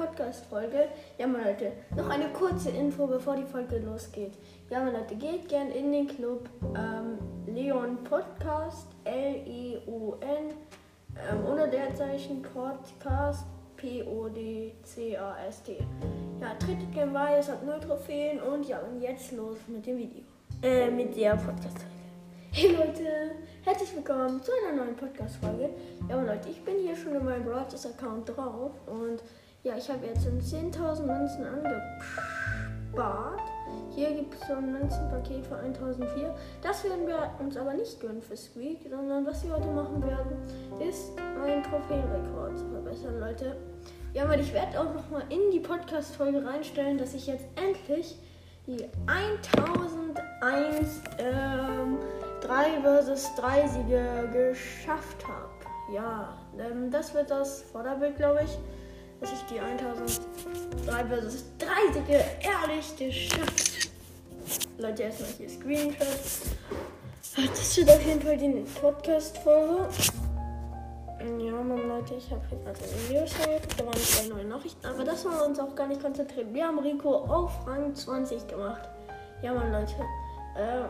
Podcast-Folge. Ja, meine Leute, noch eine kurze Info, bevor die Folge losgeht. Ja, meine Leute, geht gern in den Club ähm, Leon Podcast, L-E-O-N, ähm, ohne Leerzeichen Podcast, P-O-D-C-A-S-T. Ja, tretet gern bei, es hat null Trophäen und ja, und jetzt los mit dem Video. Äh, mit der Podcast-Folge. Hey Leute, herzlich willkommen zu einer neuen Podcast-Folge. Ja, Leute, ich bin hier schon in meinem Broadcast-Account drauf und ja, ich habe jetzt in 10.000 Münzen angespart. Hier gibt es so ein Münzenpaket für 1004. Das werden wir uns aber nicht gönnen für Squeak, sondern was wir heute machen werden, ist meinen Trophäenrekord zu verbessern, Leute. Ja, weil ich werde auch nochmal in die Podcast-Folge reinstellen, dass ich jetzt endlich die 1001 ähm, 3 versus 3 Siege geschafft habe. Ja, ähm, das wird das Vorderbild, glaube ich, dass ich die 1003 versus 3 Siege ehrlich geschafft Leute, erstmal hier Screenshot. Das wird auf jeden Fall die Podcast-Folge. Ja, Mann, Leute, ich habe hier gerade ein Video geschaut. Da waren zwei neue Nachrichten, aber das wollen wir uns auch gar nicht konzentrieren. Wir haben Rico auf Rang 20 gemacht. Ja, Mann, Leute. Ähm,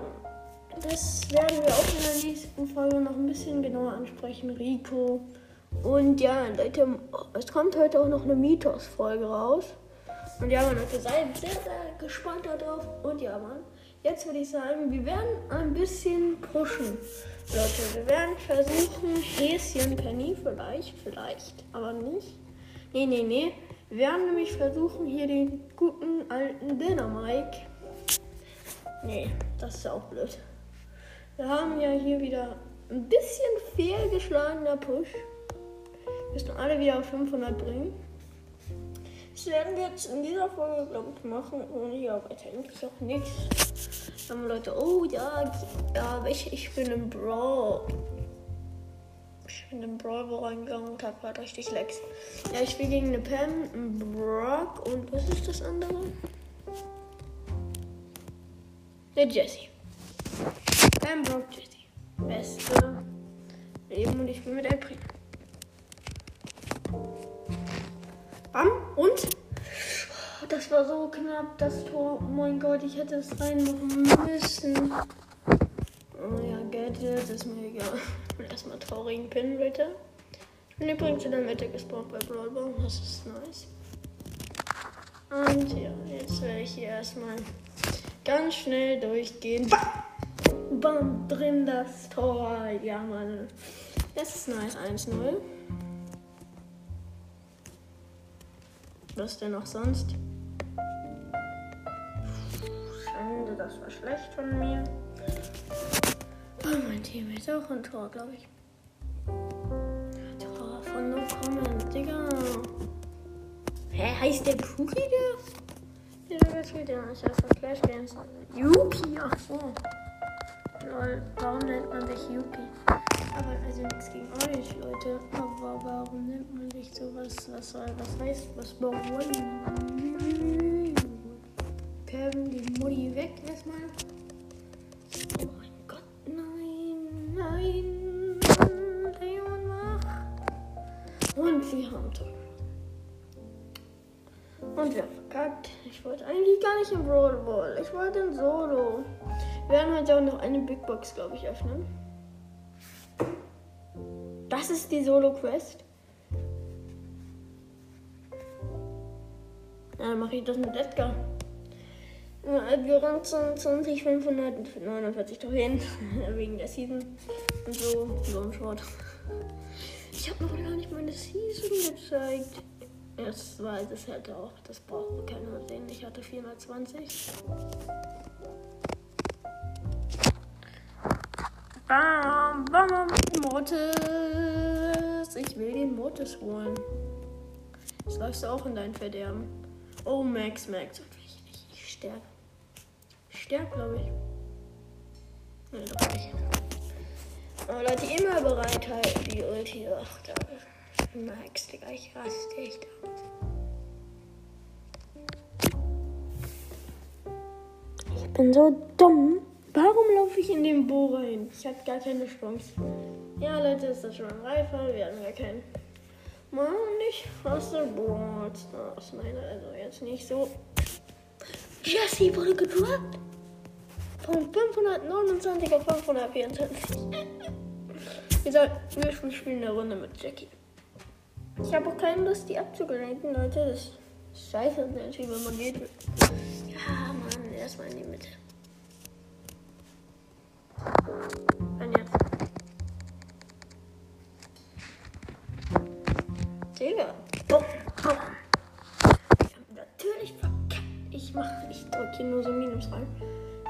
das werden wir auch in der nächsten Folge noch ein bisschen genauer ansprechen, Rico. Und ja, Leute, es kommt heute auch noch eine Mythos-Folge raus. Und ja, Leute, seid sehr, sehr gespannt darauf. Und ja, Mann, jetzt würde ich sagen, wir werden ein bisschen pushen. Leute, wir werden versuchen, Häschen Penny vielleicht, vielleicht, aber nicht. Nee, nee, nee. Wir werden nämlich versuchen, hier den guten alten Dinner Mike. Nee, das ist auch blöd. Wir haben ja hier wieder ein bisschen fehlgeschlagener Push. Müssen alle wieder auf 500 bringen. Das werden wir jetzt in dieser Folge, glaube ich, machen. Und ja, weiter eigentlich auch nichts. Dann haben Leute, oh ja, ja, ich, ich bin im Brawl. Ich bin im Brawl reingegangen und hab gerade richtig Lex. Ja, ich spiele gegen eine Pam, einen Brock und was ist das andere? Der Jessie. Pembroke Jessie. Beste Leben und ich bin mit April. Bam und das war so knapp, das Tor. Oh mein Gott, ich hätte es reinmachen müssen. Oh ja, Gadget, das ist mir egal. Erstmal traurigen Pin, bitte. Ich bin übrigens in der Mitte gespawnt bei Brawlball. Das ist nice. Und ja, jetzt werde ich hier erstmal ganz schnell durchgehen. Bam! Bam, drin das Tor. Ja, Mann. Das ist nice. 1-0. Was denn noch sonst? Schande, das war schlecht von mir. Oh, mein Team ist auch ein Tor, glaube ich. Tor von No Comment, Digga. Hä, heißt der Cookie der? Gespielt, der ist ja von Clash Games. Yuki, ach so. Lol, warum nennt man sich Yuki? Aber also nichts gegen euch, Leute. Aber warum nennt man sich sowas? Was soll, was heißt, was warum? Kevin, die Mutti weg erstmal. Oh mein Gott, nein, nein. Leon mach. Und sie haben Tor. Und wir haben verkackt. Ich wollte eigentlich gar nicht im Brawl Ball. Ich wollte in Solo. Wir werden heute auch noch eine Big Box, glaube ich, öffnen. Das ist die Solo-Quest. Dann mache ich das mit Edgar. Wir ranken 20, 549 Trophäen wegen der Season und so, so ein Short. Ich habe noch gar nicht meine Season gezeigt. Das weiß es halt auch. Das braucht keiner sehen. Ich hatte 420. Bam, bam, bam, Mortis. Ich will den Mortis holen. Jetzt läufst du auch in dein Verderben. Oh, Max, Max. Ich, ich, ich sterbe. Ich sterbe, glaube ich. Nee, doch nicht. Aber Leute, immer bereit halten, die Ulti. Ach, da. Max, Digga, ich raste echt aus. Ich bin so dumm. Warum laufe ich in den Bo rein? Ich habe gar keine Chance. Ja, Leute, ist das schon ein Reifer? Wir haben ja keinen Mann, ich hasse Brawl Stars. Nein, also jetzt nicht so. Jesse wurde gedroppt. Von 529 auf 524. wir, sollten, wir spielen eine Runde mit Jackie. Ich habe auch keine Lust, die abzugraden, Leute. Das ist scheiße natürlich, wenn man geht. Ja, Mann, erstmal in die Mitte. Dann jetzt. Hier nur so Minus rein.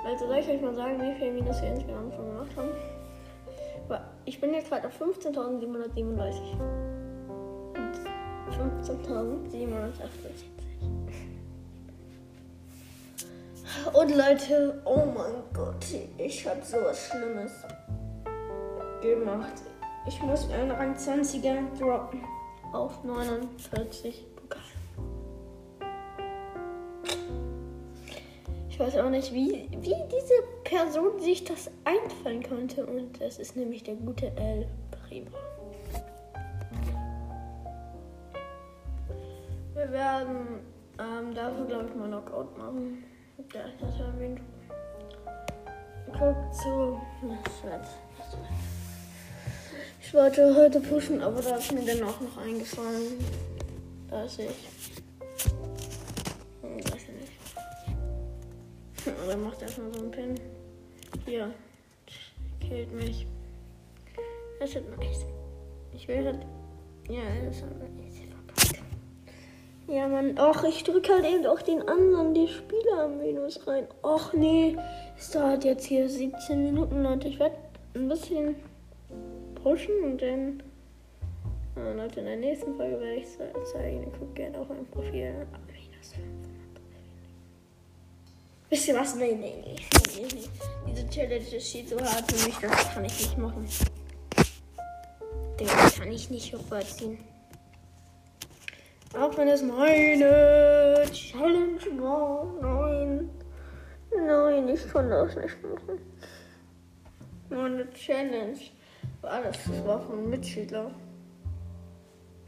Also soll ich euch mal sagen, wie viel Minus wir insgesamt schon gemacht haben? Ich bin jetzt gerade auf 15.737. 15.748. Und Leute, oh mein Gott, ich habe sowas Schlimmes gemacht. Ich muss einen Rang 20er droppen auf 49 weiß auch nicht, wie, wie diese Person sich das einfallen konnte. Und das ist nämlich der gute El Primo. Wir werden ähm, dafür, glaube ich, mal Knockout machen. Ja, das erwähnt. Guckt zu. Ich wollte heute pushen, aber da ist mir dann auch noch eingefallen, dass ich. Oder macht erstmal so einen Pin. Hier. Killt mich. Das ist nice. Ich will halt. Ja, das ist nice. Ja, Mann. Och, ich drücke halt eben auch den anderen, die Spieler am Minus rein. Och, nee. Es dauert jetzt hier 17 Minuten, Leute. Ich werde ein bisschen pushen und dann. Äh, Leute, in der nächsten Folge werde ich es zeigen. Guckt gerne auf mein Profil. Minus 500. Wisst ihr was? Nee, nee, nee. nee, nee. Diese Challenge steht so hart für mich, das kann ich nicht machen. Den kann ich nicht hochziehen. Auch wenn es meine Challenge war. Nein. Nein, ich kann das nicht machen. Meine Challenge war das. Das war von Mitschüler.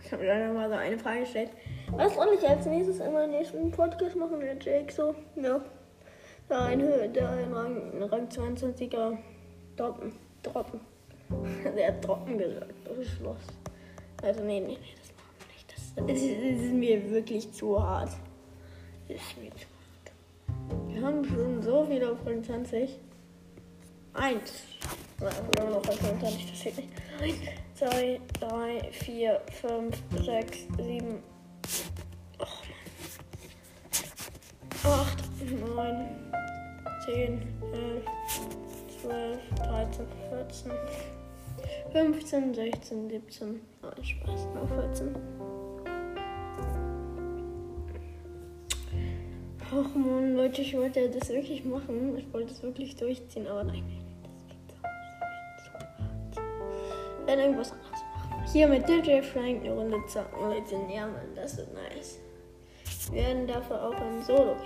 Ich habe leider mal so eine Frage gestellt. Was soll ich als nächstes in meinem nächsten Podcast machen? Der Jake so, ja. Da der ein Rang, Rang 22er droppen. Droppen. Der hat droppen gesagt. Das ist los. Also, nee, nee, nee. Es ist mir wirklich zu hart. Es ist mir zu hart. Wir haben schon so viel auf 25. Eins. Nein, noch auf 25, das steht nicht. Eins, zwei, drei, vier, fünf, sechs, sieben. Oh Mann. Acht, neun, zehn, elf, zwölf, dreizehn, vierzehn. 15, 16, 17, oh, Spaß, nur 14. Ach man, Leute, ich wollte das wirklich machen. Ich wollte es wirklich durchziehen, aber nein, nein, das geht doch nicht. Dann irgendwas anderes machen. Hier mit DJ Frank eine Runde zocken, Leute. Ja, Mann, das ist nice. Wir werden dafür auch ein Solo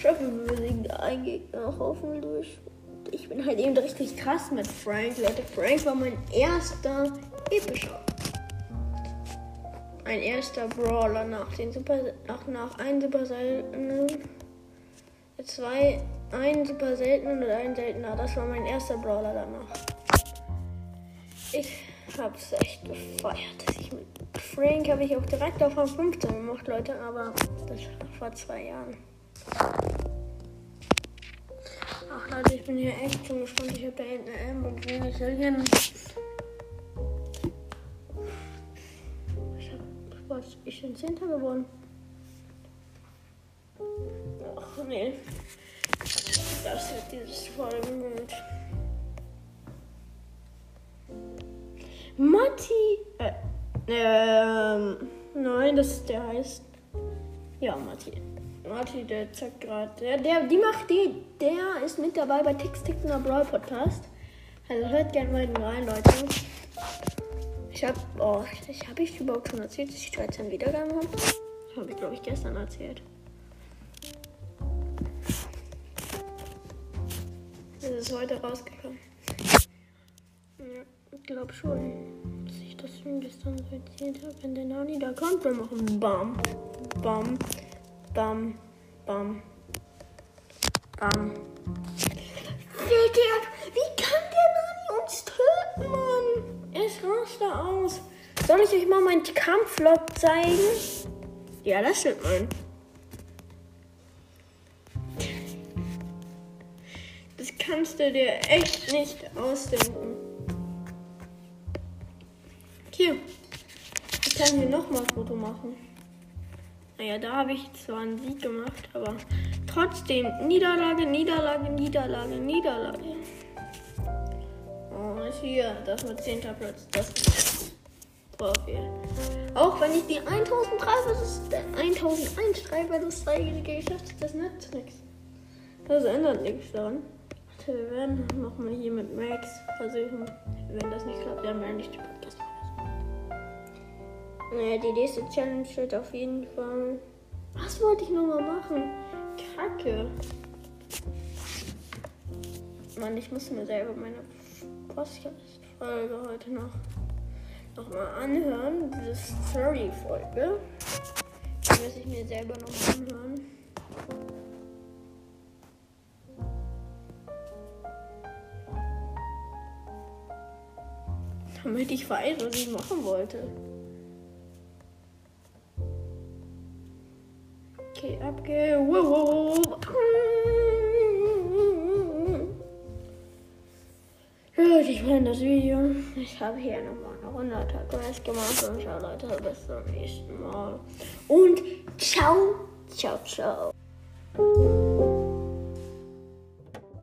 schaffen. Wir einen Gegner durch. Ich bin halt eben richtig krass mit Frank. Leute, Frank war mein erster epischer ein erster Brawler nach den Super nach, nach ein super seltenen zwei ein super seltenen und ein seltener. Das war mein erster Brawler danach. Ich hab's echt gefeiert. Ich mit Frank habe ich auch direkt auf 15 gemacht, Leute, aber das war vor zwei Jahren. Ach Leute, ich bin hier echt schon gespannt. Ich habe da hinten eine Lamborghini. Ich will hier Was? Ich bin Zehnter geworden. Ach nee. Das wird dieses Folgenbild. Matti. Äh, ähm. Nein, das ist der heißt. Ja, Matti. Matti, der zeigt gerade. Der, der, die macht die. Der ist mit dabei bei Tix Tix Brawl Podcast. Also hört gerne mal rein, Leute. Ich habe, oh, ich habe ich überhaupt schon erzählt, dass ich 13 Wiedergaben habe. Habe ich, glaube ich, gestern erzählt. Das ist heute rausgekommen. Ja, ich glaube schon, dass ich das schon gestern erzählt habe, wenn der Nani da kommt, wir machen Bam, Bam, Bam, Bam, Bam. Wie kann der Nani uns töten, Mann? Es rastet aus. Soll ich euch mal meinen Kampflog zeigen? Ja, das stimmt, Mann. Das kannst du dir echt nicht ausdenken. Hier. Ich kann hier nochmal ein Foto machen. Naja, da habe ich zwar einen Sieg gemacht, aber trotzdem Niederlage, Niederlage, Niederlage, Niederlage. Und hier, das mit 10. Platz. Das ist Profil. Auch wenn ich die 1003 versus 1001 3 versus 3 geschafft habe, das nützt nichts. Das ändert nichts daran. Wir werden nochmal hier mit Max versuchen. Wenn das nicht klappt, werden nicht die Podcast naja, die nächste Challenge wird auf jeden Fall. Was wollte ich nochmal machen? Kacke. Mann, ich muss mir selber meine Podcast-Folge heute noch nochmal anhören. Diese Story-Folge. Die muss ich mir selber noch anhören. Damit ich weiß, was ich machen wollte. Okay, abge. Wow. Gut, ich bin das Video. Ich habe hier nochmal eine 100er Quest gemacht und ciao Leute, bis zum nächsten Mal. Und ciao, ciao, ciao.